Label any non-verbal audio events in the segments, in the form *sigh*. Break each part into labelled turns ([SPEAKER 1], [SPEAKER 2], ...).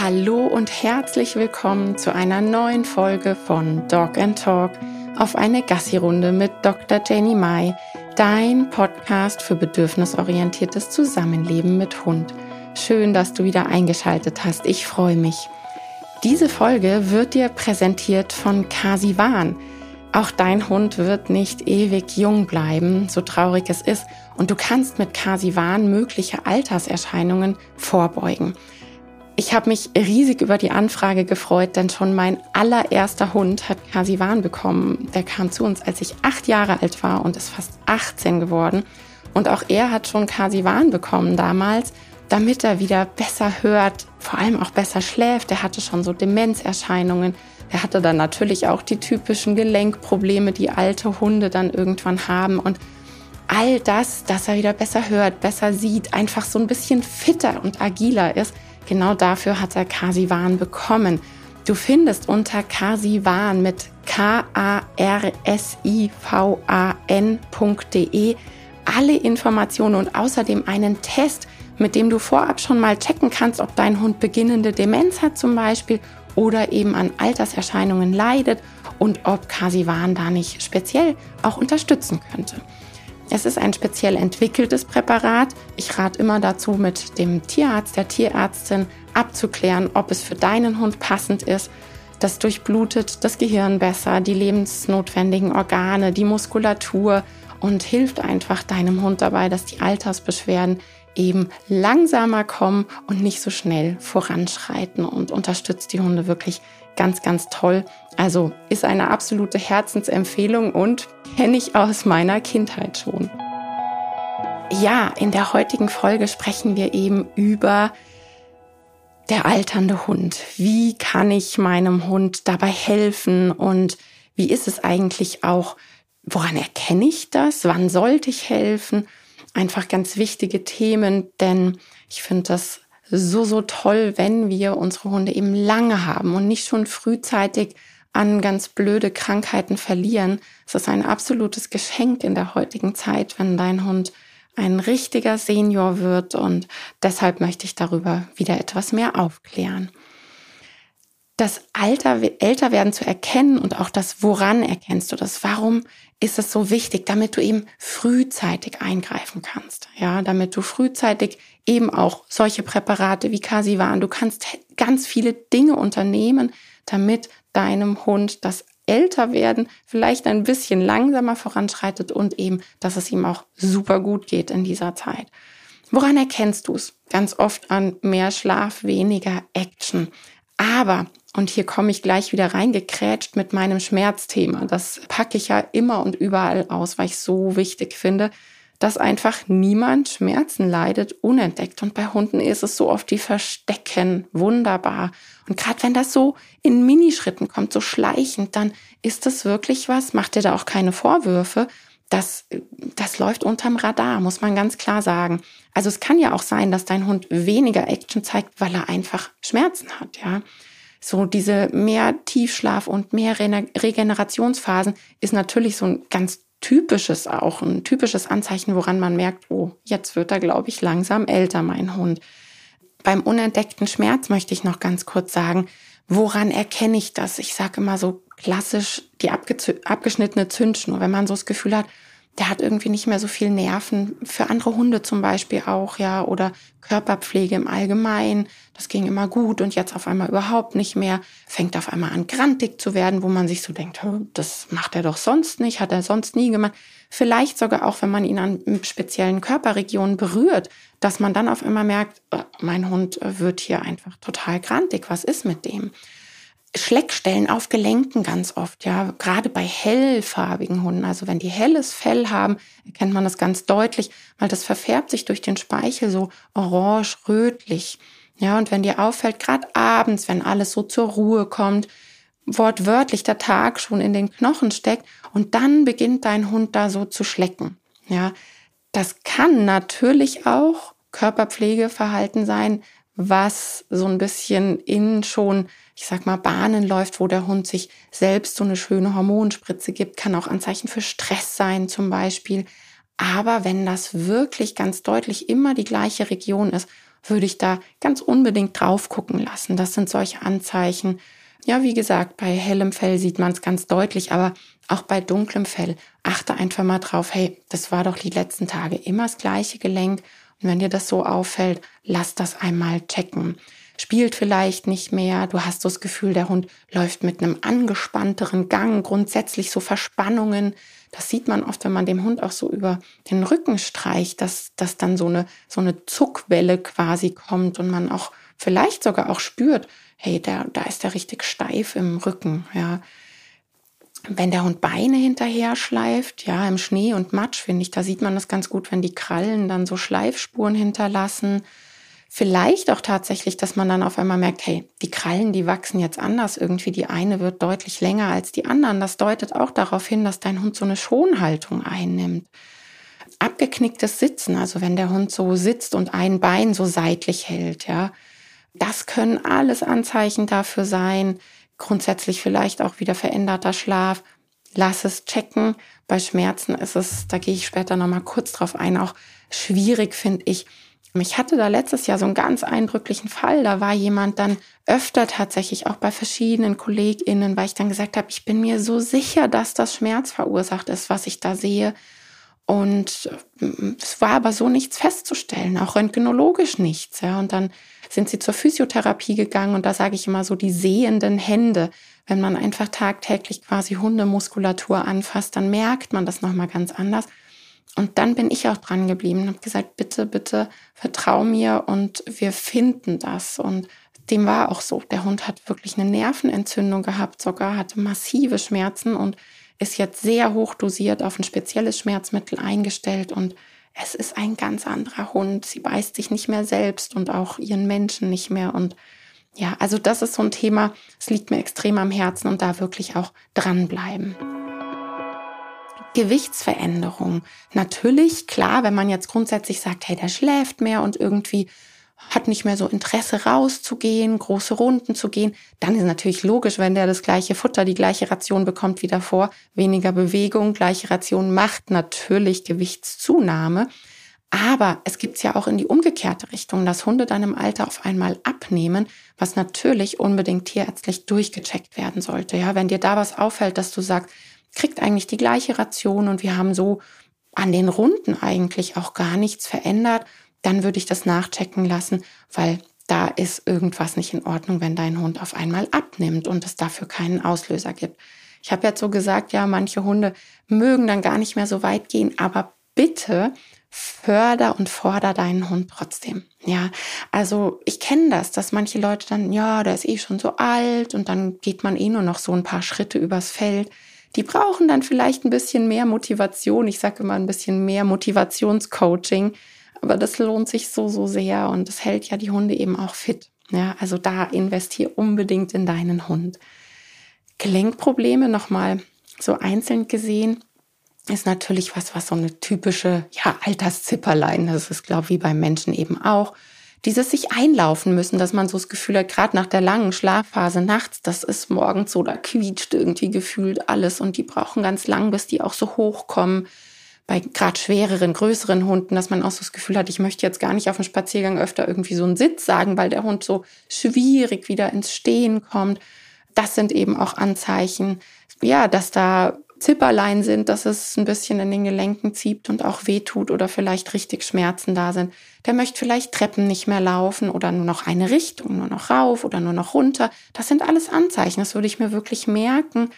[SPEAKER 1] Hallo und herzlich willkommen zu einer neuen Folge von Dog and Talk auf eine Gassi-Runde mit Dr. Jenny Mai, dein Podcast für bedürfnisorientiertes Zusammenleben mit Hund. Schön, dass du wieder eingeschaltet hast. Ich freue mich. Diese Folge wird dir präsentiert von Kasivan. Auch dein Hund wird nicht ewig jung bleiben, so traurig es ist, und du kannst mit Kasivan mögliche Alterserscheinungen vorbeugen. Ich habe mich riesig über die Anfrage gefreut, denn schon mein allererster Hund hat Kasivan bekommen. Der kam zu uns, als ich acht Jahre alt war und ist fast 18 geworden. Und auch er hat schon Kasivan bekommen damals, damit er wieder besser hört, vor allem auch besser schläft. Er hatte schon so Demenzerscheinungen. Er hatte dann natürlich auch die typischen Gelenkprobleme, die alte Hunde dann irgendwann haben. Und all das, dass er wieder besser hört, besser sieht, einfach so ein bisschen fitter und agiler ist, Genau dafür hat er Kasivan bekommen. Du findest unter Kasivan mit K-A-R-S-I-V-A-N.de alle Informationen und außerdem einen Test, mit dem du vorab schon mal checken kannst, ob dein Hund beginnende Demenz hat zum Beispiel oder eben an Alterserscheinungen leidet und ob Kasivan da nicht speziell auch unterstützen könnte. Es ist ein speziell entwickeltes Präparat. Ich rate immer dazu, mit dem Tierarzt, der Tierärztin abzuklären, ob es für deinen Hund passend ist. Das durchblutet das Gehirn besser, die lebensnotwendigen Organe, die Muskulatur und hilft einfach deinem Hund dabei, dass die Altersbeschwerden eben langsamer kommen und nicht so schnell voranschreiten und unterstützt die Hunde wirklich ganz, ganz toll. Also ist eine absolute Herzensempfehlung und kenne ich aus meiner Kindheit schon. Ja, in der heutigen Folge sprechen wir eben über der alternde Hund. Wie kann ich meinem Hund dabei helfen und wie ist es eigentlich auch, woran erkenne ich das? Wann sollte ich helfen? einfach ganz wichtige Themen, denn ich finde das so, so toll, wenn wir unsere Hunde eben lange haben und nicht schon frühzeitig an ganz blöde Krankheiten verlieren. Es ist ein absolutes Geschenk in der heutigen Zeit, wenn dein Hund ein richtiger Senior wird und deshalb möchte ich darüber wieder etwas mehr aufklären. Das Alter, älter werden zu erkennen und auch das, woran erkennst du das? Warum ist es so wichtig, damit du eben frühzeitig eingreifen kannst. Ja, damit du frühzeitig eben auch solche Präparate wie Casivan, du kannst ganz viele Dinge unternehmen, damit deinem Hund das Älterwerden vielleicht ein bisschen langsamer voranschreitet und eben, dass es ihm auch super gut geht in dieser Zeit. Woran erkennst du es? Ganz oft an mehr Schlaf, weniger Action. Aber und hier komme ich gleich wieder reingekrätscht mit meinem Schmerzthema. Das packe ich ja immer und überall aus, weil ich so wichtig finde, dass einfach niemand Schmerzen leidet unentdeckt. Und bei Hunden ist es so oft, die verstecken wunderbar. Und gerade wenn das so in Minischritten kommt, so schleichend, dann ist das wirklich was, macht dir da auch keine Vorwürfe. Das, das läuft unterm Radar, muss man ganz klar sagen. Also es kann ja auch sein, dass dein Hund weniger Action zeigt, weil er einfach Schmerzen hat, ja. So diese mehr Tiefschlaf und mehr Regenerationsphasen ist natürlich so ein ganz typisches auch, ein typisches Anzeichen, woran man merkt, oh, jetzt wird er, glaube ich, langsam älter, mein Hund. Beim unentdeckten Schmerz möchte ich noch ganz kurz sagen, woran erkenne ich das? Ich sage immer so klassisch die abgeschnittene Zündschnur, wenn man so das Gefühl hat, der hat irgendwie nicht mehr so viel Nerven. Für andere Hunde zum Beispiel auch, ja, oder Körperpflege im Allgemeinen. Das ging immer gut und jetzt auf einmal überhaupt nicht mehr. Fängt auf einmal an, grantig zu werden, wo man sich so denkt, das macht er doch sonst nicht, hat er sonst nie gemacht. Vielleicht sogar auch, wenn man ihn an speziellen Körperregionen berührt, dass man dann auf einmal merkt, oh, mein Hund wird hier einfach total grantig. Was ist mit dem? Schleckstellen auf Gelenken ganz oft, ja, gerade bei hellfarbigen Hunden. Also wenn die helles Fell haben, erkennt man das ganz deutlich, weil das verfärbt sich durch den Speichel so orange, rötlich. Ja, und wenn dir auffällt, gerade abends, wenn alles so zur Ruhe kommt, wortwörtlich der Tag schon in den Knochen steckt und dann beginnt dein Hund da so zu schlecken. Ja, das kann natürlich auch Körperpflegeverhalten sein, was so ein bisschen in schon, ich sag mal, Bahnen läuft, wo der Hund sich selbst so eine schöne Hormonspritze gibt, kann auch Anzeichen für Stress sein zum Beispiel. Aber wenn das wirklich ganz deutlich immer die gleiche Region ist würde ich da ganz unbedingt drauf gucken lassen. Das sind solche Anzeichen. Ja, wie gesagt, bei hellem Fell sieht man es ganz deutlich, aber auch bei dunklem Fell achte einfach mal drauf, hey, das war doch die letzten Tage immer das gleiche Gelenk. Und wenn dir das so auffällt, lass das einmal checken. Spielt vielleicht nicht mehr, du hast so das Gefühl, der Hund läuft mit einem angespannteren Gang, grundsätzlich so Verspannungen. Das sieht man oft, wenn man dem Hund auch so über den Rücken streicht, dass, dass dann so eine, so eine Zuckwelle quasi kommt und man auch vielleicht sogar auch spürt, hey, der, da ist der richtig steif im Rücken, ja. Wenn der Hund Beine hinterher schleift, ja, im Schnee und Matsch, finde ich, da sieht man das ganz gut, wenn die Krallen dann so Schleifspuren hinterlassen. Vielleicht auch tatsächlich, dass man dann auf einmal merkt, hey, die Krallen, die wachsen jetzt anders. Irgendwie die eine wird deutlich länger als die anderen. Das deutet auch darauf hin, dass dein Hund so eine Schonhaltung einnimmt. Abgeknicktes Sitzen, also wenn der Hund so sitzt und ein Bein so seitlich hält, ja. Das können alles Anzeichen dafür sein, grundsätzlich vielleicht auch wieder veränderter Schlaf. Lass es checken. Bei Schmerzen ist es, da gehe ich später nochmal kurz drauf ein, auch schwierig, finde ich. Ich hatte da letztes Jahr so einen ganz eindrücklichen Fall. Da war jemand dann öfter tatsächlich auch bei verschiedenen KollegInnen, weil ich dann gesagt habe, ich bin mir so sicher, dass das Schmerz verursacht ist, was ich da sehe. Und mm, es war aber so nichts festzustellen, auch röntgenologisch nichts. Ja. Und dann sind sie zur Physiotherapie gegangen und da sage ich immer so die sehenden Hände. Wenn man einfach tagtäglich quasi Hundemuskulatur anfasst, dann merkt man das nochmal ganz anders. Und dann bin ich auch dran geblieben und habe gesagt, bitte, bitte vertrau mir und wir finden das. Und dem war auch so. Der Hund hat wirklich eine Nervenentzündung gehabt, sogar hatte massive Schmerzen und ist jetzt sehr hoch dosiert auf ein spezielles Schmerzmittel eingestellt und es ist ein ganz anderer Hund. Sie beißt sich nicht mehr selbst und auch ihren Menschen nicht mehr. Und ja, also das ist so ein Thema, es liegt mir extrem am Herzen und da wirklich auch dranbleiben. Gewichtsveränderung. Natürlich, klar, wenn man jetzt grundsätzlich sagt, hey, der schläft mehr und irgendwie hat nicht mehr so Interesse rauszugehen, große Runden zu gehen, dann ist natürlich logisch, wenn der das gleiche Futter, die gleiche Ration bekommt wie davor, weniger Bewegung, gleiche Ration macht natürlich Gewichtszunahme. Aber es gibt's ja auch in die umgekehrte Richtung, dass Hunde dann im Alter auf einmal abnehmen, was natürlich unbedingt tierärztlich durchgecheckt werden sollte. Ja, wenn dir da was auffällt, dass du sagst, kriegt eigentlich die gleiche Ration und wir haben so an den Runden eigentlich auch gar nichts verändert, dann würde ich das nachchecken lassen, weil da ist irgendwas nicht in Ordnung, wenn dein Hund auf einmal abnimmt und es dafür keinen Auslöser gibt. Ich habe jetzt so gesagt, ja, manche Hunde mögen dann gar nicht mehr so weit gehen, aber bitte förder und forder deinen Hund trotzdem. Ja, also ich kenne das, dass manche Leute dann, ja, der ist eh schon so alt und dann geht man eh nur noch so ein paar Schritte übers Feld. Die brauchen dann vielleicht ein bisschen mehr Motivation. Ich sage immer ein bisschen mehr Motivationscoaching, aber das lohnt sich so, so sehr und das hält ja die Hunde eben auch fit. Ja, also da investier unbedingt in deinen Hund. Gelenkprobleme nochmal so einzeln gesehen ist natürlich was, was so eine typische, ja, Alterszipperlein, das ist, glaube ich, wie beim Menschen eben auch. Dieses sich einlaufen müssen, dass man so das Gefühl hat, gerade nach der langen Schlafphase nachts, das ist morgens so, da quietscht irgendwie gefühlt alles und die brauchen ganz lang, bis die auch so hochkommen bei gerade schwereren, größeren Hunden, dass man auch so das Gefühl hat, ich möchte jetzt gar nicht auf dem Spaziergang öfter irgendwie so einen Sitz sagen, weil der Hund so schwierig wieder ins Stehen kommt. Das sind eben auch Anzeichen, ja, dass da Zipperlein sind, dass es ein bisschen in den Gelenken zieht und auch wehtut oder vielleicht richtig Schmerzen da sind. Der möchte vielleicht Treppen nicht mehr laufen oder nur noch eine Richtung, nur noch rauf oder nur noch runter. Das sind alles Anzeichen. Das würde ich mir wirklich merken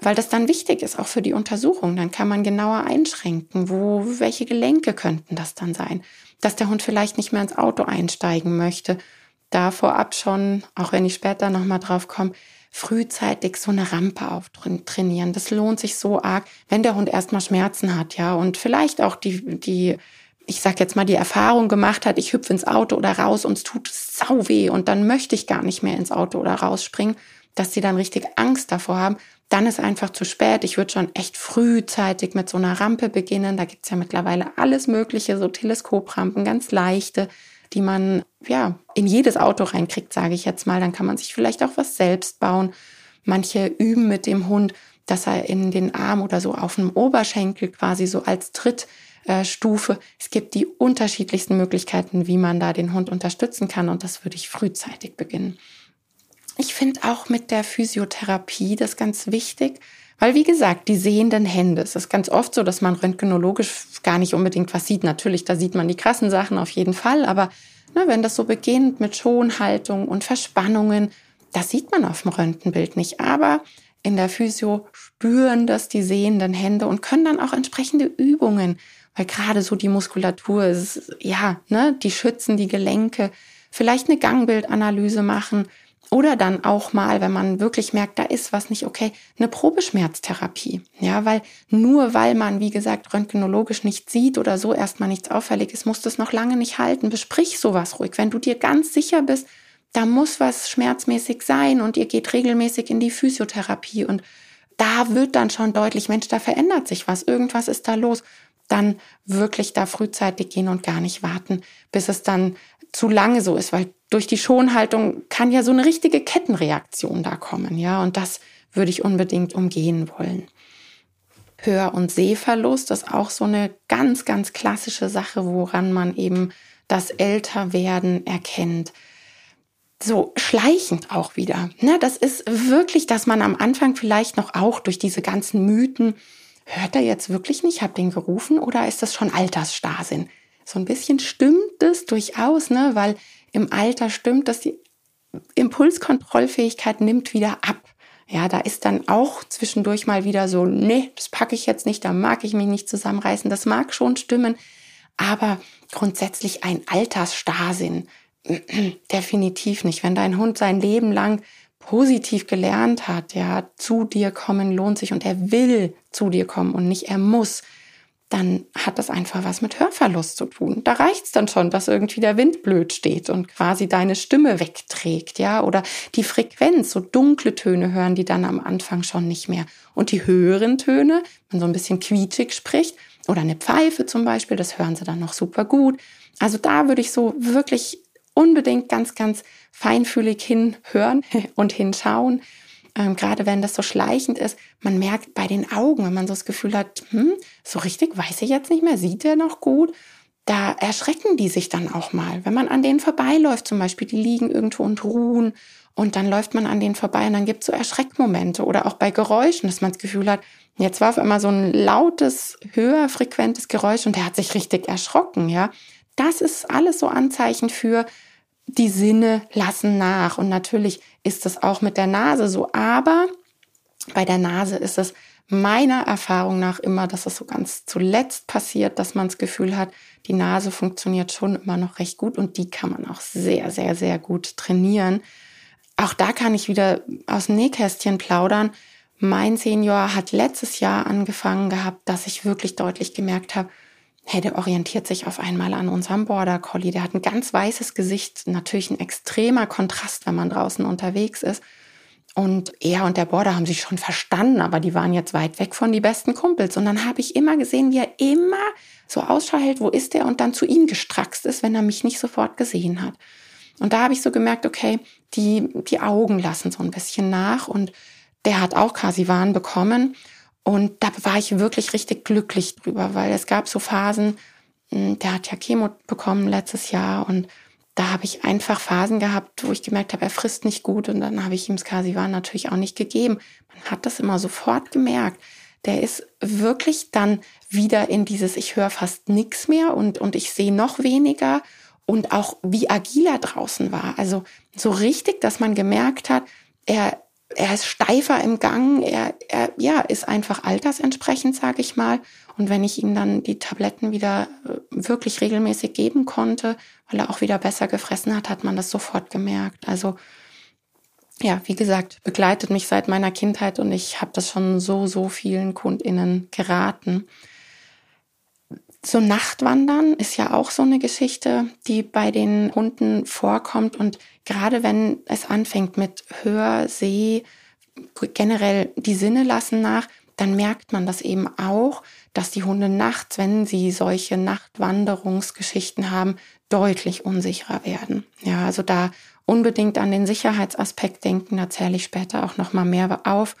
[SPEAKER 1] weil das dann wichtig ist, auch für die Untersuchung. Dann kann man genauer einschränken, wo, welche Gelenke könnten das dann sein. Dass der Hund vielleicht nicht mehr ins Auto einsteigen möchte. Da vorab schon, auch wenn ich später nochmal drauf komme, frühzeitig so eine Rampe auftrainieren. Das lohnt sich so arg, wenn der Hund erstmal Schmerzen hat, ja, und vielleicht auch die, die, ich sag jetzt mal, die Erfahrung gemacht hat, ich hüpfe ins Auto oder raus und es tut sau weh und dann möchte ich gar nicht mehr ins Auto oder rausspringen, dass sie dann richtig Angst davor haben, dann ist einfach zu spät. Ich würde schon echt frühzeitig mit so einer Rampe beginnen. Da gibt's ja mittlerweile alles Mögliche, so Teleskoprampen, ganz leichte, die man ja in jedes Auto reinkriegt, sage ich jetzt mal. Dann kann man sich vielleicht auch was selbst bauen. Manche üben mit dem Hund, dass er in den Arm oder so auf dem Oberschenkel quasi so als Tritt äh. Es gibt die unterschiedlichsten Möglichkeiten, wie man da den Hund unterstützen kann und das würde ich frühzeitig beginnen. Ich finde auch mit der Physiotherapie das ganz wichtig, weil wie gesagt, die sehenden Hände, es ist ganz oft so, dass man röntgenologisch gar nicht unbedingt was sieht. Natürlich, da sieht man die krassen Sachen auf jeden Fall, aber ne, wenn das so beginnt mit Schonhaltung und Verspannungen, das sieht man auf dem Röntgenbild nicht. Aber in der Physio spüren das die sehenden Hände und können dann auch entsprechende Übungen, weil gerade so die Muskulatur ist, ja, ne, die schützen die Gelenke, vielleicht eine Gangbildanalyse machen oder dann auch mal, wenn man wirklich merkt, da ist was nicht okay, eine Probeschmerztherapie. Ja, weil nur weil man, wie gesagt, röntgenologisch nicht sieht oder so erstmal nichts auffällig ist, muss das noch lange nicht halten. Besprich sowas ruhig. Wenn du dir ganz sicher bist, da muss was schmerzmäßig sein und ihr geht regelmäßig in die Physiotherapie und da wird dann schon deutlich, Mensch, da verändert sich was, irgendwas ist da los. Dann wirklich da frühzeitig gehen und gar nicht warten, bis es dann zu lange so ist, weil durch die Schonhaltung kann ja so eine richtige Kettenreaktion da kommen, ja, und das würde ich unbedingt umgehen wollen. Hör- und Sehverlust ist auch so eine ganz, ganz klassische Sache, woran man eben das Älterwerden erkennt so schleichend auch wieder. Ne, das ist wirklich, dass man am Anfang vielleicht noch auch durch diese ganzen Mythen, hört er jetzt wirklich nicht, hab den gerufen oder ist das schon Altersstarrsinn? So ein bisschen stimmt es durchaus, ne, weil im Alter stimmt, dass die Impulskontrollfähigkeit nimmt wieder ab. Ja, da ist dann auch zwischendurch mal wieder so, nee, das packe ich jetzt nicht, da mag ich mich nicht zusammenreißen. Das mag schon stimmen, aber grundsätzlich ein Altersstarrsinn *clears throat* Definitiv nicht. Wenn dein Hund sein Leben lang positiv gelernt hat, ja, zu dir kommen lohnt sich und er will zu dir kommen und nicht er muss, dann hat das einfach was mit Hörverlust zu tun. Da reicht's dann schon, dass irgendwie der Wind blöd steht und quasi deine Stimme wegträgt, ja, oder die Frequenz, so dunkle Töne hören die dann am Anfang schon nicht mehr. Und die höheren Töne, wenn man so ein bisschen quietschig spricht, oder eine Pfeife zum Beispiel, das hören sie dann noch super gut. Also da würde ich so wirklich unbedingt ganz, ganz feinfühlig hinhören *laughs* und hinschauen. Ähm, gerade wenn das so schleichend ist, man merkt bei den Augen, wenn man so das Gefühl hat, hm, so richtig weiß ich jetzt nicht mehr, sieht er noch gut, da erschrecken die sich dann auch mal. Wenn man an denen vorbeiläuft, zum Beispiel, die liegen irgendwo und ruhen und dann läuft man an denen vorbei und dann gibt es so Erschreckmomente oder auch bei Geräuschen, dass man das Gefühl hat, jetzt war auf einmal so ein lautes, höher frequentes Geräusch und der hat sich richtig erschrocken, ja. Das ist alles so Anzeichen für, die Sinne lassen nach. Und natürlich ist es auch mit der Nase so. Aber bei der Nase ist es meiner Erfahrung nach immer, dass es so ganz zuletzt passiert, dass man das Gefühl hat, die Nase funktioniert schon immer noch recht gut und die kann man auch sehr, sehr, sehr gut trainieren. Auch da kann ich wieder aus dem Nähkästchen plaudern. Mein Senior hat letztes Jahr angefangen gehabt, dass ich wirklich deutlich gemerkt habe, hey, der orientiert sich auf einmal an unserem Border Collie. Der hat ein ganz weißes Gesicht, natürlich ein extremer Kontrast, wenn man draußen unterwegs ist. Und er und der Border haben sich schon verstanden, aber die waren jetzt weit weg von die besten Kumpels. Und dann habe ich immer gesehen, wie er immer so Ausschau hält, wo ist er und dann zu ihm gestraxt ist, wenn er mich nicht sofort gesehen hat. Und da habe ich so gemerkt, okay, die, die Augen lassen so ein bisschen nach und der hat auch Kasivan bekommen. Und da war ich wirklich richtig glücklich drüber, weil es gab so Phasen, hm, der hat ja Chemo bekommen letztes Jahr und da habe ich einfach Phasen gehabt, wo ich gemerkt habe, er frisst nicht gut und dann habe ich ihm Skasivan natürlich auch nicht gegeben. Man hat das immer sofort gemerkt. Der ist wirklich dann wieder in dieses, ich höre fast nichts mehr und, und ich sehe noch weniger und auch wie agil er draußen war. Also so richtig, dass man gemerkt hat, er, er ist steifer im Gang, er, er ja, ist einfach altersentsprechend, sage ich mal. Und wenn ich ihm dann die Tabletten wieder äh, wirklich regelmäßig geben konnte, weil er auch wieder besser gefressen hat, hat man das sofort gemerkt. Also ja, wie gesagt, begleitet mich seit meiner Kindheit und ich habe das schon so, so vielen KundInnen geraten. So Nachtwandern ist ja auch so eine Geschichte, die bei den Hunden vorkommt. Und gerade wenn es anfängt mit Hör, Seh, generell die Sinne lassen nach, dann merkt man das eben auch, dass die Hunde nachts, wenn sie solche Nachtwanderungsgeschichten haben, deutlich unsicherer werden. Ja, also da unbedingt an den Sicherheitsaspekt denken, da zähle ich später auch noch mal mehr auf.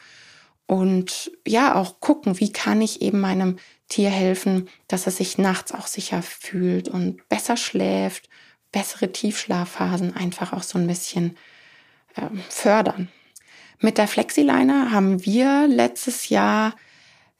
[SPEAKER 1] Und ja, auch gucken, wie kann ich eben meinem Tier helfen, dass es sich nachts auch sicher fühlt und besser schläft, bessere Tiefschlafphasen einfach auch so ein bisschen äh, fördern. Mit der Flexiliner haben wir letztes Jahr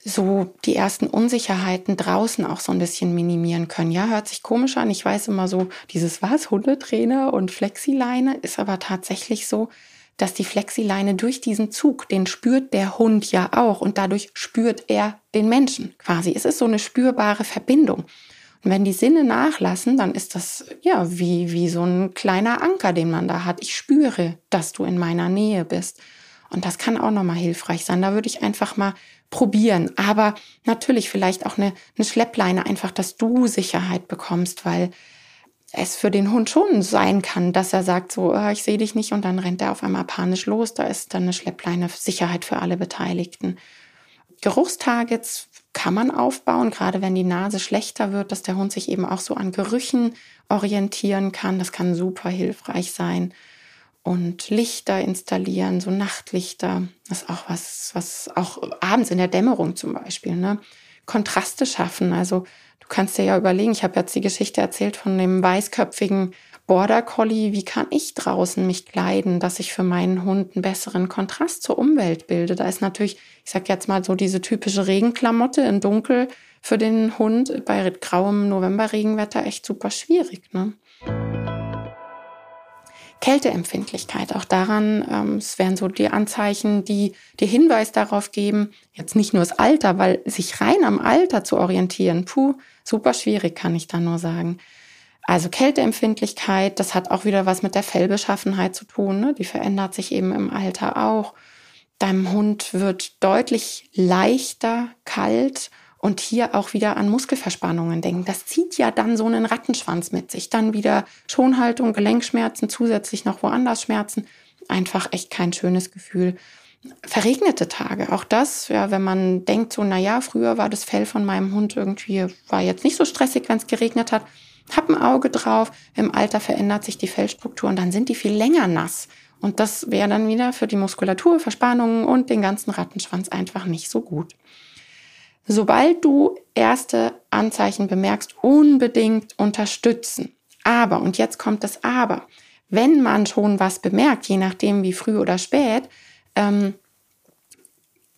[SPEAKER 1] so die ersten Unsicherheiten draußen auch so ein bisschen minimieren können. Ja, hört sich komisch an. Ich weiß immer so, dieses was, Hundetrainer und Flexileine ist aber tatsächlich so, dass die Flexileine durch diesen Zug, den spürt der Hund ja auch und dadurch spürt er den Menschen quasi. Es ist so eine spürbare Verbindung. Und wenn die Sinne nachlassen, dann ist das ja wie, wie so ein kleiner Anker, den man da hat. Ich spüre, dass du in meiner Nähe bist. Und das kann auch nochmal hilfreich sein. Da würde ich einfach mal probieren. Aber natürlich vielleicht auch eine, eine Schleppleine, einfach, dass du Sicherheit bekommst, weil es für den Hund schon sein kann, dass er sagt so, oh, ich sehe dich nicht und dann rennt er auf einmal panisch los. Da ist dann eine Schleppleine Sicherheit für alle Beteiligten. Geruchstargets kann man aufbauen, gerade wenn die Nase schlechter wird, dass der Hund sich eben auch so an Gerüchen orientieren kann. Das kann super hilfreich sein. Und Lichter installieren, so Nachtlichter, das ist auch was, was auch abends in der Dämmerung zum Beispiel, ne? Kontraste schaffen. Also du kannst dir ja überlegen, ich habe jetzt die Geschichte erzählt von dem weißköpfigen Border Collie, wie kann ich draußen mich kleiden, dass ich für meinen Hund einen besseren Kontrast zur Umwelt bilde? Da ist natürlich, ich sag jetzt mal so diese typische Regenklamotte in Dunkel für den Hund bei grauem Novemberregenwetter echt super schwierig. Ne? Kälteempfindlichkeit, auch daran, ähm, es wären so die Anzeichen, die dir Hinweis darauf geben, jetzt nicht nur das Alter, weil sich rein am Alter zu orientieren, puh, super schwierig, kann ich da nur sagen. Also Kälteempfindlichkeit, das hat auch wieder was mit der Fellbeschaffenheit zu tun. Ne? Die verändert sich eben im Alter auch. Deinem Hund wird deutlich leichter kalt und hier auch wieder an Muskelverspannungen denken. Das zieht ja dann so einen Rattenschwanz mit sich. Dann wieder Schonhaltung, Gelenkschmerzen, zusätzlich noch woanders Schmerzen. Einfach echt kein schönes Gefühl. Verregnete Tage, auch das, ja, wenn man denkt so, na ja, früher war das Fell von meinem Hund irgendwie, war jetzt nicht so stressig, wenn es geregnet hat hab ein Auge drauf. Im Alter verändert sich die Fellstruktur und dann sind die viel länger nass. Und das wäre dann wieder für die Muskulatur, Verspannungen und den ganzen Rattenschwanz einfach nicht so gut. Sobald du erste Anzeichen bemerkst, unbedingt unterstützen. Aber, und jetzt kommt das Aber, wenn man schon was bemerkt, je nachdem wie früh oder spät, ähm,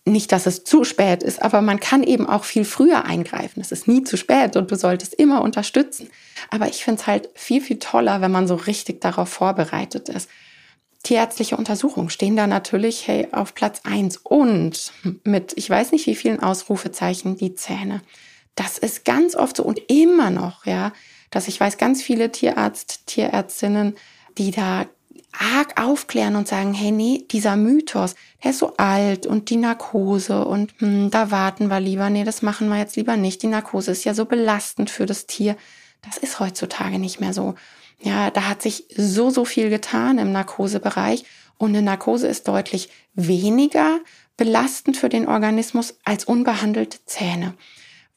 [SPEAKER 1] nicht, dass es zu spät ist, aber man kann eben auch viel früher eingreifen. Es ist nie zu spät und du solltest immer unterstützen. Aber ich finde es halt viel, viel toller, wenn man so richtig darauf vorbereitet ist. Tierärztliche Untersuchungen stehen da natürlich hey, auf Platz eins und mit, ich weiß nicht wie vielen Ausrufezeichen, die Zähne. Das ist ganz oft so und immer noch, ja, dass ich weiß, ganz viele Tierarzt, Tierärztinnen, die da arg aufklären und sagen, hey, nee, dieser Mythos, der ist so alt und die Narkose und hm, da warten wir lieber, nee, das machen wir jetzt lieber nicht. Die Narkose ist ja so belastend für das Tier. Das ist heutzutage nicht mehr so. Ja, da hat sich so, so viel getan im Narkosebereich und eine Narkose ist deutlich weniger belastend für den Organismus als unbehandelte Zähne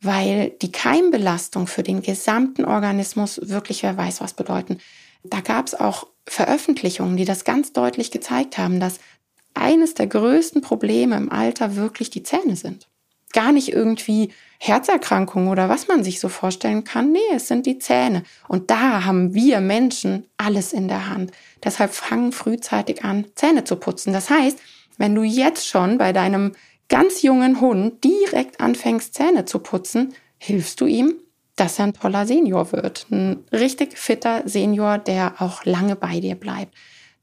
[SPEAKER 1] weil die Keimbelastung für den gesamten Organismus wirklich, wer weiß, was bedeuten. Da gab es auch Veröffentlichungen, die das ganz deutlich gezeigt haben, dass eines der größten Probleme im Alter wirklich die Zähne sind. Gar nicht irgendwie Herzerkrankungen oder was man sich so vorstellen kann. Nee, es sind die Zähne. Und da haben wir Menschen alles in der Hand. Deshalb fangen frühzeitig an, Zähne zu putzen. Das heißt, wenn du jetzt schon bei deinem ganz jungen Hund direkt anfängst, Zähne zu putzen, hilfst du ihm dass er ein toller Senior wird. Ein richtig fitter Senior, der auch lange bei dir bleibt.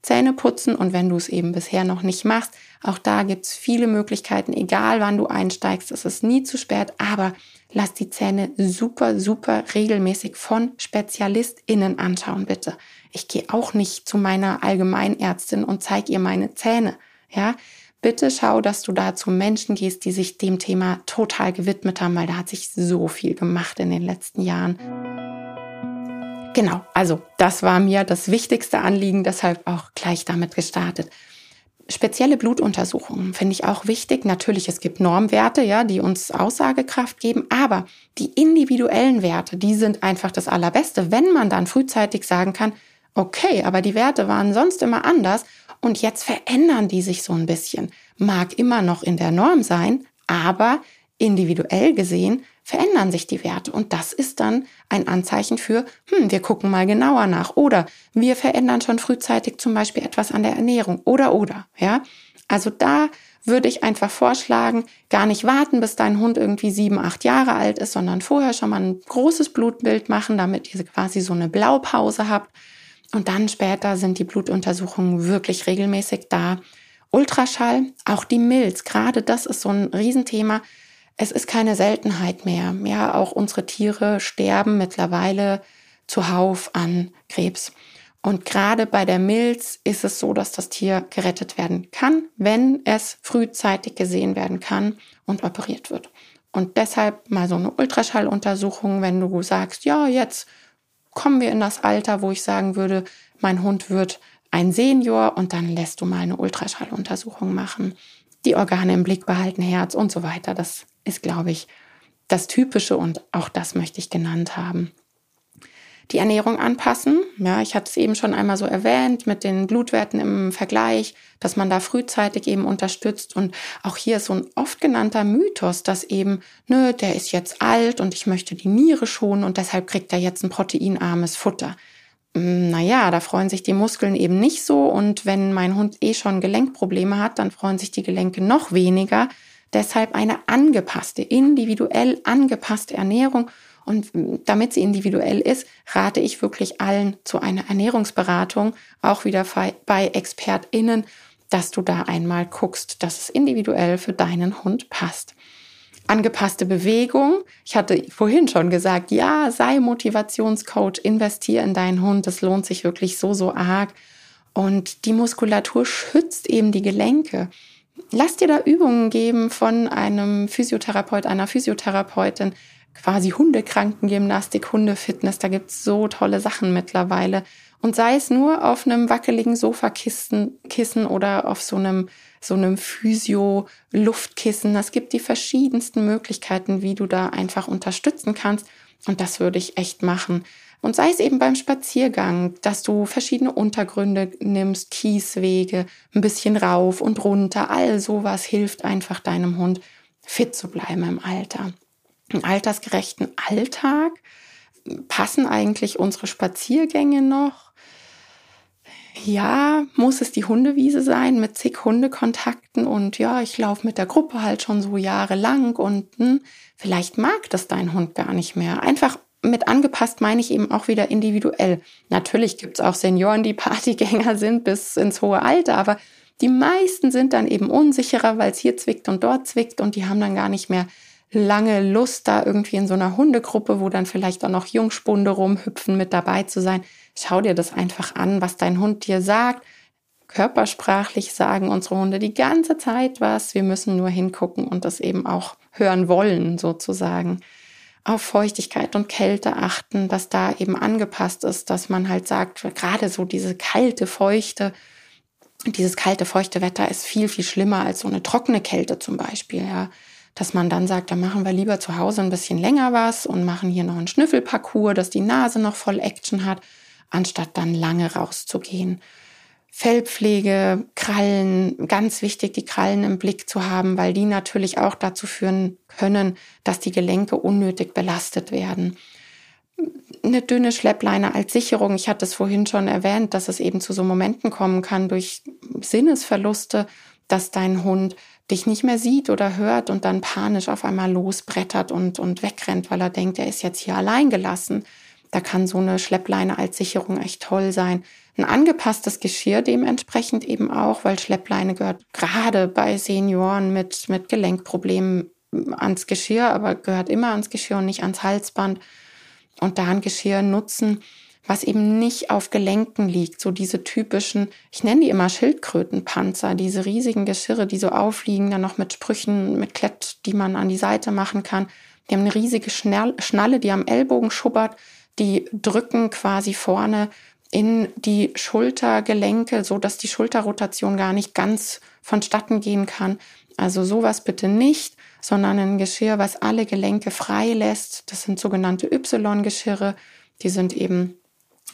[SPEAKER 1] Zähne putzen und wenn du es eben bisher noch nicht machst, auch da gibt's viele Möglichkeiten, egal wann du einsteigst, es ist nie zu spät, aber lass die Zähne super, super regelmäßig von SpezialistInnen anschauen, bitte. Ich gehe auch nicht zu meiner Allgemeinärztin und zeige ihr meine Zähne. Ja, bitte schau, dass du da zu Menschen gehst, die sich dem Thema total gewidmet haben, weil da hat sich so viel gemacht in den letzten Jahren. Genau, also das war mir das wichtigste Anliegen, deshalb auch gleich damit gestartet. Spezielle Blutuntersuchungen finde ich auch wichtig. Natürlich, es gibt Normwerte, ja, die uns Aussagekraft geben, aber die individuellen Werte, die sind einfach das Allerbeste, wenn man dann frühzeitig sagen kann, Okay, aber die Werte waren sonst immer anders und jetzt verändern die sich so ein bisschen. Mag immer noch in der Norm sein, aber individuell gesehen verändern sich die Werte. Und das ist dann ein Anzeichen für, hm, wir gucken mal genauer nach. Oder wir verändern schon frühzeitig zum Beispiel etwas an der Ernährung. Oder, oder, ja. Also da würde ich einfach vorschlagen, gar nicht warten, bis dein Hund irgendwie sieben, acht Jahre alt ist, sondern vorher schon mal ein großes Blutbild machen, damit ihr quasi so eine Blaupause habt. Und dann später sind die Blutuntersuchungen wirklich regelmäßig da. Ultraschall, auch die Milz, gerade das ist so ein Riesenthema. Es ist keine Seltenheit mehr. Ja, auch unsere Tiere sterben mittlerweile zuhauf an Krebs. Und gerade bei der Milz ist es so, dass das Tier gerettet werden kann, wenn es frühzeitig gesehen werden kann und operiert wird. Und deshalb mal so eine Ultraschalluntersuchung, wenn du sagst, ja, jetzt kommen wir in das Alter, wo ich sagen würde, mein Hund wird ein Senior und dann lässt du mal eine Ultraschalluntersuchung machen, die Organe im Blick behalten, Herz und so weiter. Das ist, glaube ich, das Typische und auch das möchte ich genannt haben die Ernährung anpassen. Ja, ich hatte es eben schon einmal so erwähnt mit den Blutwerten im Vergleich, dass man da frühzeitig eben unterstützt. Und auch hier ist so ein oft genannter Mythos, dass eben, nö, der ist jetzt alt und ich möchte die Niere schonen und deshalb kriegt er jetzt ein proteinarmes Futter. Hm, naja, da freuen sich die Muskeln eben nicht so. Und wenn mein Hund eh schon Gelenkprobleme hat, dann freuen sich die Gelenke noch weniger. Deshalb eine angepasste, individuell angepasste Ernährung und damit sie individuell ist, rate ich wirklich allen zu einer Ernährungsberatung, auch wieder bei ExpertInnen, dass du da einmal guckst, dass es individuell für deinen Hund passt. Angepasste Bewegung. Ich hatte vorhin schon gesagt, ja, sei Motivationscoach, investier in deinen Hund. Das lohnt sich wirklich so, so arg. Und die Muskulatur schützt eben die Gelenke. Lass dir da Übungen geben von einem Physiotherapeut, einer Physiotherapeutin, quasi Hundekrankengymnastik, Hundefitness, da gibt's so tolle Sachen mittlerweile. Und sei es nur auf einem wackeligen Sofakissen Kissen oder auf so einem, so einem Physio-Luftkissen. Es gibt die verschiedensten Möglichkeiten, wie du da einfach unterstützen kannst. Und das würde ich echt machen. Und sei es eben beim Spaziergang, dass du verschiedene Untergründe nimmst, Kieswege, ein bisschen rauf und runter, all sowas hilft einfach deinem Hund fit zu bleiben im Alter altersgerechten Alltag? Passen eigentlich unsere Spaziergänge noch? Ja, muss es die Hundewiese sein mit zig Hundekontakten und ja, ich laufe mit der Gruppe halt schon so jahrelang und hm, vielleicht mag das dein Hund gar nicht mehr. Einfach mit angepasst meine ich eben auch wieder individuell. Natürlich gibt's auch Senioren, die *laughs* Partygänger sind bis ins hohe Alter, aber die meisten sind dann eben unsicherer, weil es hier zwickt und dort zwickt und die haben dann gar nicht mehr lange Lust, da irgendwie in so einer Hundegruppe, wo dann vielleicht auch noch Jungspunde rumhüpfen, mit dabei zu sein. Schau dir das einfach an, was dein Hund dir sagt. Körpersprachlich sagen unsere Hunde die ganze Zeit was. Wir müssen nur hingucken und das eben auch hören wollen, sozusagen. Auf Feuchtigkeit und Kälte achten, dass da eben angepasst ist, dass man halt sagt, gerade so diese kalte, feuchte, dieses kalte, feuchte Wetter ist viel, viel schlimmer als so eine trockene Kälte zum Beispiel, ja dass man dann sagt, dann machen wir lieber zu Hause ein bisschen länger was und machen hier noch einen Schnüffelparcours, dass die Nase noch voll Action hat, anstatt dann lange rauszugehen. Fellpflege, Krallen, ganz wichtig, die Krallen im Blick zu haben, weil die natürlich auch dazu führen können, dass die Gelenke unnötig belastet werden. Eine dünne Schleppleine als Sicherung. Ich hatte es vorhin schon erwähnt, dass es eben zu so Momenten kommen kann durch Sinnesverluste, dass dein Hund dich nicht mehr sieht oder hört und dann panisch auf einmal losbrettert und, und wegrennt, weil er denkt, er ist jetzt hier allein gelassen. Da kann so eine Schleppleine als Sicherung echt toll sein. Ein angepasstes Geschirr dementsprechend eben auch, weil Schleppleine gehört gerade bei Senioren mit, mit Gelenkproblemen ans Geschirr, aber gehört immer ans Geschirr und nicht ans Halsband. Und da ein Geschirr nutzen, was eben nicht auf Gelenken liegt. So diese typischen, ich nenne die immer Schildkrötenpanzer, diese riesigen Geschirre, die so aufliegen, dann noch mit Sprüchen, mit Klett, die man an die Seite machen kann. Die haben eine riesige Schnalle, die am Ellbogen schubbert, die drücken quasi vorne in die Schultergelenke, so dass die Schulterrotation gar nicht ganz vonstatten gehen kann. Also sowas bitte nicht, sondern ein Geschirr, was alle Gelenke frei lässt. Das sind sogenannte Y-Geschirre. Die sind eben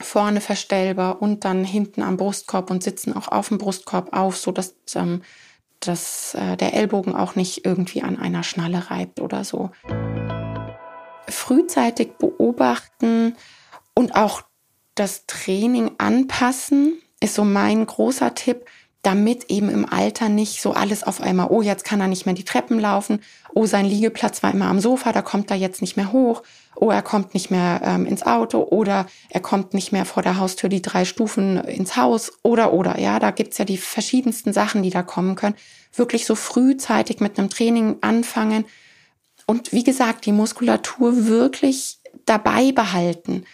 [SPEAKER 1] vorne verstellbar und dann hinten am Brustkorb und sitzen auch auf dem Brustkorb auf, so dass, ähm, dass äh, der Ellbogen auch nicht irgendwie an einer Schnalle reibt oder so. Frühzeitig beobachten und auch das Training anpassen ist so mein großer Tipp, damit eben im Alter nicht so alles auf einmal, oh, jetzt kann er nicht mehr die Treppen laufen, oh, sein Liegeplatz war immer am Sofa, da kommt er jetzt nicht mehr hoch, oh, er kommt nicht mehr ähm, ins Auto oder er kommt nicht mehr vor der Haustür die drei Stufen ins Haus oder, oder, ja, da gibt's ja die verschiedensten Sachen, die da kommen können. Wirklich so frühzeitig mit einem Training anfangen und wie gesagt, die Muskulatur wirklich dabei behalten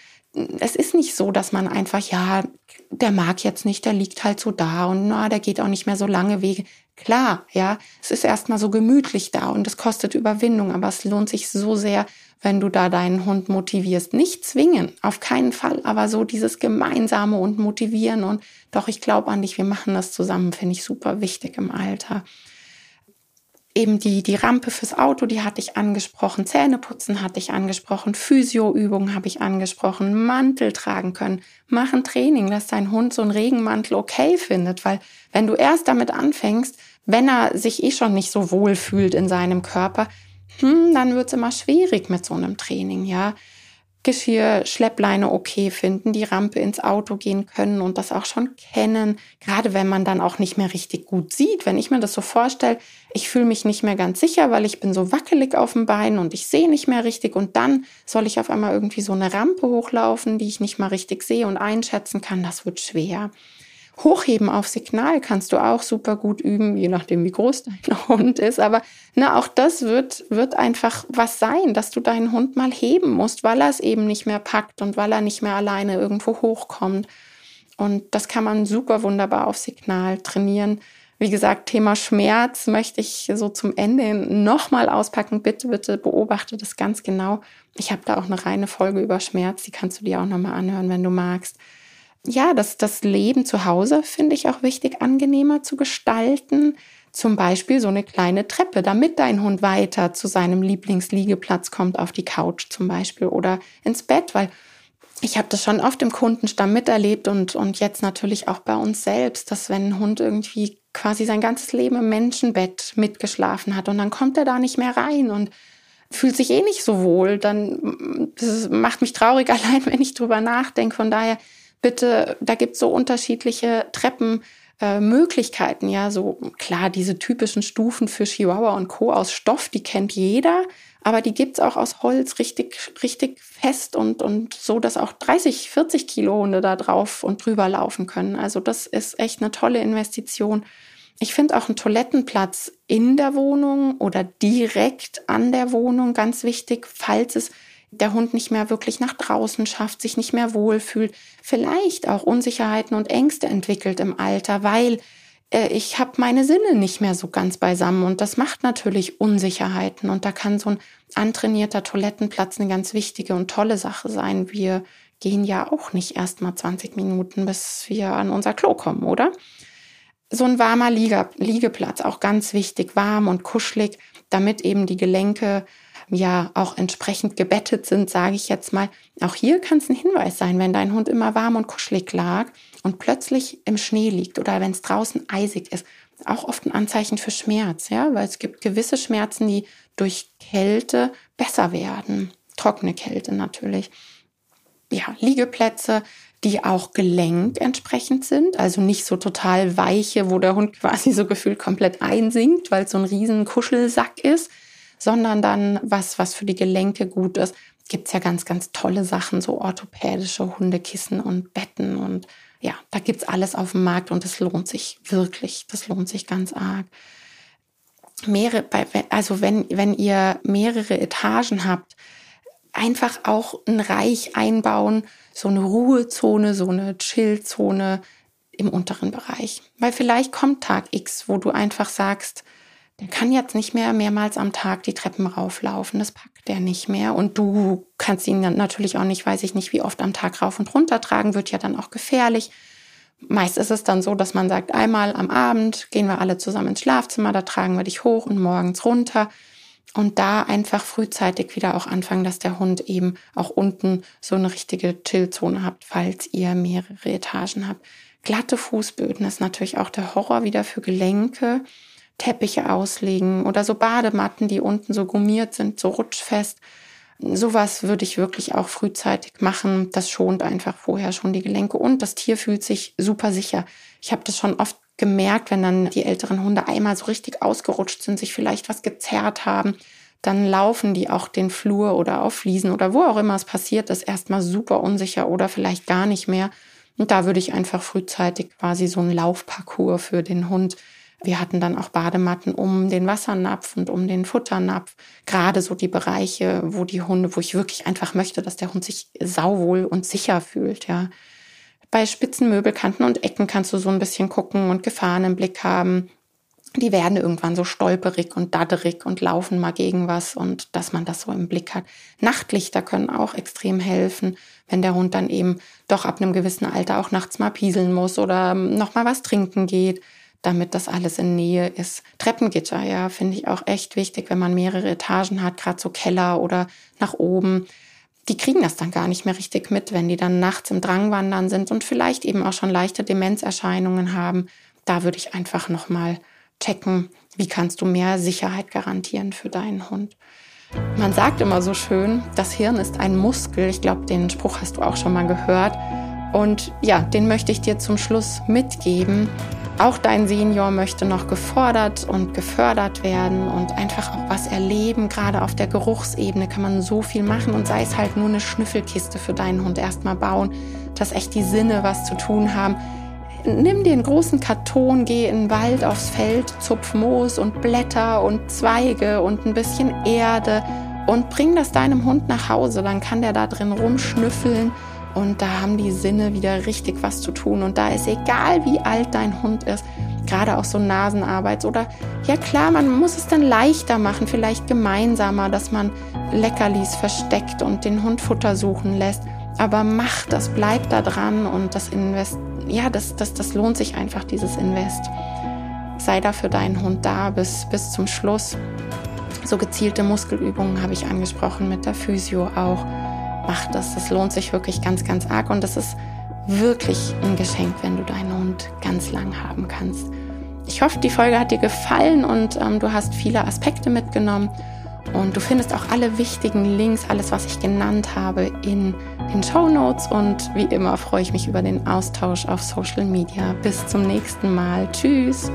[SPEAKER 1] es ist nicht so, dass man einfach, ja, der mag jetzt nicht, der liegt halt so da und na, der geht auch nicht mehr so lange Wege. Klar, ja, es ist erstmal so gemütlich da und es kostet Überwindung, aber es lohnt sich so sehr, wenn du da deinen Hund motivierst. Nicht zwingen, auf keinen Fall, aber so dieses Gemeinsame und motivieren und doch, ich glaube an dich, wir machen das zusammen, finde ich super wichtig im Alter eben die, die Rampe fürs Auto, die hatte ich angesprochen, Zähneputzen hatte ich angesprochen, Physioübungen habe ich angesprochen, Mantel tragen können, machen Training, dass dein Hund so einen Regenmantel okay findet, weil wenn du erst damit anfängst, wenn er sich eh schon nicht so wohl fühlt in seinem Körper, hm, dann wird's immer schwierig mit so einem Training, ja. Geschirr, Schleppleine okay finden, die Rampe ins Auto gehen können und das auch schon kennen, gerade wenn man dann auch nicht mehr richtig gut sieht. Wenn ich mir das so vorstelle, ich fühle mich nicht mehr ganz sicher, weil ich bin so wackelig auf dem Bein und ich sehe nicht mehr richtig und dann soll ich auf einmal irgendwie so eine Rampe hochlaufen, die ich nicht mal richtig sehe und einschätzen kann, das wird schwer. Hochheben auf Signal kannst du auch super gut üben, je nachdem, wie groß dein *laughs* Hund ist. Aber na, auch das wird, wird einfach was sein, dass du deinen Hund mal heben musst, weil er es eben nicht mehr packt und weil er nicht mehr alleine irgendwo hochkommt. Und das kann man super wunderbar auf Signal trainieren. Wie gesagt, Thema Schmerz möchte ich so zum Ende nochmal auspacken. Bitte, bitte beobachte das ganz genau. Ich habe da auch eine reine Folge über Schmerz, die kannst du dir auch nochmal anhören, wenn du magst ja, das, das Leben zu Hause finde ich auch wichtig, angenehmer zu gestalten. Zum Beispiel so eine kleine Treppe, damit dein Hund weiter zu seinem Lieblingsliegeplatz kommt, auf die Couch zum Beispiel oder ins Bett, weil ich habe das schon oft im Kundenstamm miterlebt und, und jetzt natürlich auch bei uns selbst, dass wenn ein Hund irgendwie quasi sein ganzes Leben im Menschenbett mitgeschlafen hat und dann kommt er da nicht mehr rein und fühlt sich eh nicht so wohl, dann das macht mich traurig *laughs* allein, wenn ich drüber nachdenke. Von daher bitte, da gibt es so unterschiedliche Treppenmöglichkeiten, äh, ja, so klar, diese typischen Stufen für Chihuahua und Co. aus Stoff, die kennt jeder, aber die gibt es auch aus Holz richtig, richtig fest und, und so, dass auch 30, 40 Kilo Hunde da drauf und drüber laufen können. Also das ist echt eine tolle Investition. Ich finde auch einen Toilettenplatz in der Wohnung oder direkt an der Wohnung ganz wichtig, falls es der Hund nicht mehr wirklich nach draußen schafft, sich nicht mehr wohlfühlt, vielleicht auch Unsicherheiten und Ängste entwickelt im Alter, weil äh, ich habe meine Sinne nicht mehr so ganz beisammen und das macht natürlich Unsicherheiten und da kann so ein antrainierter Toilettenplatz eine ganz wichtige und tolle Sache sein. Wir gehen ja auch nicht erst mal 20 Minuten, bis wir an unser Klo kommen, oder? So ein warmer Liege Liegeplatz, auch ganz wichtig, warm und kuschelig, damit eben die Gelenke ja auch entsprechend gebettet sind, sage ich jetzt mal. Auch hier kann es ein Hinweis sein, wenn dein Hund immer warm und kuschelig lag und plötzlich im Schnee liegt oder wenn es draußen eisig ist. Auch oft ein Anzeichen für Schmerz, ja, weil es gibt gewisse Schmerzen, die durch Kälte besser werden. Trockene Kälte natürlich. Ja, Liegeplätze, die auch gelenkt entsprechend sind, also nicht so total weiche, wo der Hund quasi so gefühlt komplett einsinkt, weil es so ein riesen Kuschelsack ist, sondern dann was, was für die Gelenke gut ist. Gibt es ja ganz, ganz tolle Sachen, so orthopädische Hundekissen und Betten und ja, da gibt es alles auf dem Markt und es lohnt sich wirklich, das lohnt sich ganz arg. Mehrere, also wenn, wenn ihr mehrere Etagen habt, einfach auch ein Reich einbauen, so eine Ruhezone, so eine Chillzone im unteren Bereich. Weil vielleicht kommt Tag X, wo du einfach sagst, der kann jetzt nicht mehr mehrmals am Tag die Treppen rauflaufen. Das packt der nicht mehr. Und du kannst ihn dann natürlich auch nicht, weiß ich nicht, wie oft am Tag rauf und runter tragen, wird ja dann auch gefährlich. Meist ist es dann so, dass man sagt, einmal am Abend gehen wir alle zusammen ins Schlafzimmer, da tragen wir dich hoch und morgens runter. und da einfach frühzeitig wieder auch anfangen, dass der Hund eben auch unten so eine richtige Chillzone habt, falls ihr mehrere Etagen habt. Glatte Fußböden ist natürlich auch der Horror wieder für Gelenke. Teppiche auslegen oder so Badematten, die unten so gummiert sind, so rutschfest. Sowas würde ich wirklich auch frühzeitig machen. Das schont einfach vorher schon die Gelenke und das Tier fühlt sich super sicher. Ich habe das schon oft gemerkt, wenn dann die älteren Hunde einmal so richtig ausgerutscht sind, sich vielleicht was gezerrt haben, dann laufen die auch den Flur oder auf Fliesen oder wo auch immer es passiert ist, erstmal super unsicher oder vielleicht gar nicht mehr. Und da würde ich einfach frühzeitig quasi so einen Laufparcours für den Hund. Wir hatten dann auch Badematten um den Wassernapf und um den Futternapf. Gerade so die Bereiche, wo die Hunde, wo ich wirklich einfach möchte, dass der Hund sich sauwohl und sicher fühlt, ja. Bei spitzen Möbelkanten und Ecken kannst du so ein bisschen gucken und Gefahren im Blick haben. Die werden irgendwann so stolperig und dadderig und laufen mal gegen was und dass man das so im Blick hat. Nachtlichter können auch extrem helfen, wenn der Hund dann eben doch ab einem gewissen Alter auch nachts mal pieseln muss oder noch mal was trinken geht, damit das alles in Nähe ist. Treppengitter, ja, finde ich auch echt wichtig, wenn man mehrere Etagen hat, gerade so Keller oder nach oben die kriegen das dann gar nicht mehr richtig mit, wenn die dann nachts im Drangwandern sind und vielleicht eben auch schon leichte Demenzerscheinungen haben. Da würde ich einfach nochmal checken, wie kannst du mehr Sicherheit garantieren für deinen Hund. Man sagt immer so schön, das Hirn ist ein Muskel. Ich glaube, den Spruch hast du auch schon mal gehört. Und ja, den möchte ich dir zum Schluss mitgeben. Auch dein Senior möchte noch gefordert und gefördert werden und einfach auch was erleben. Gerade auf der Geruchsebene kann man so viel machen und sei es halt nur eine Schnüffelkiste für deinen Hund erstmal bauen, dass echt die Sinne was zu tun haben. Nimm dir einen großen Karton, geh in den Wald aufs Feld, zupf Moos und Blätter und Zweige und ein bisschen Erde und bring das deinem Hund nach Hause. Dann kann der da drin rumschnüffeln und da haben die Sinne wieder richtig was zu tun. Und da ist egal, wie alt dein Hund ist, gerade auch so Nasenarbeit oder ja klar, man muss es dann leichter machen, vielleicht gemeinsamer, dass man Leckerlis versteckt und den Hund Futter suchen lässt. Aber mach das, bleib da dran und das Invest, ja, das, das, das lohnt sich einfach, dieses Invest. Sei da für deinen Hund da bis, bis zum Schluss. So gezielte Muskelübungen habe ich angesprochen mit der Physio auch mach das. Das lohnt sich wirklich ganz, ganz arg und das ist wirklich ein Geschenk, wenn du deinen Hund ganz lang haben kannst. Ich hoffe, die Folge hat dir gefallen und ähm, du hast viele Aspekte mitgenommen. Und du findest auch alle wichtigen Links, alles, was ich genannt habe, in den Show Notes. Und wie immer freue ich mich über den Austausch auf Social Media. Bis zum nächsten Mal. Tschüss.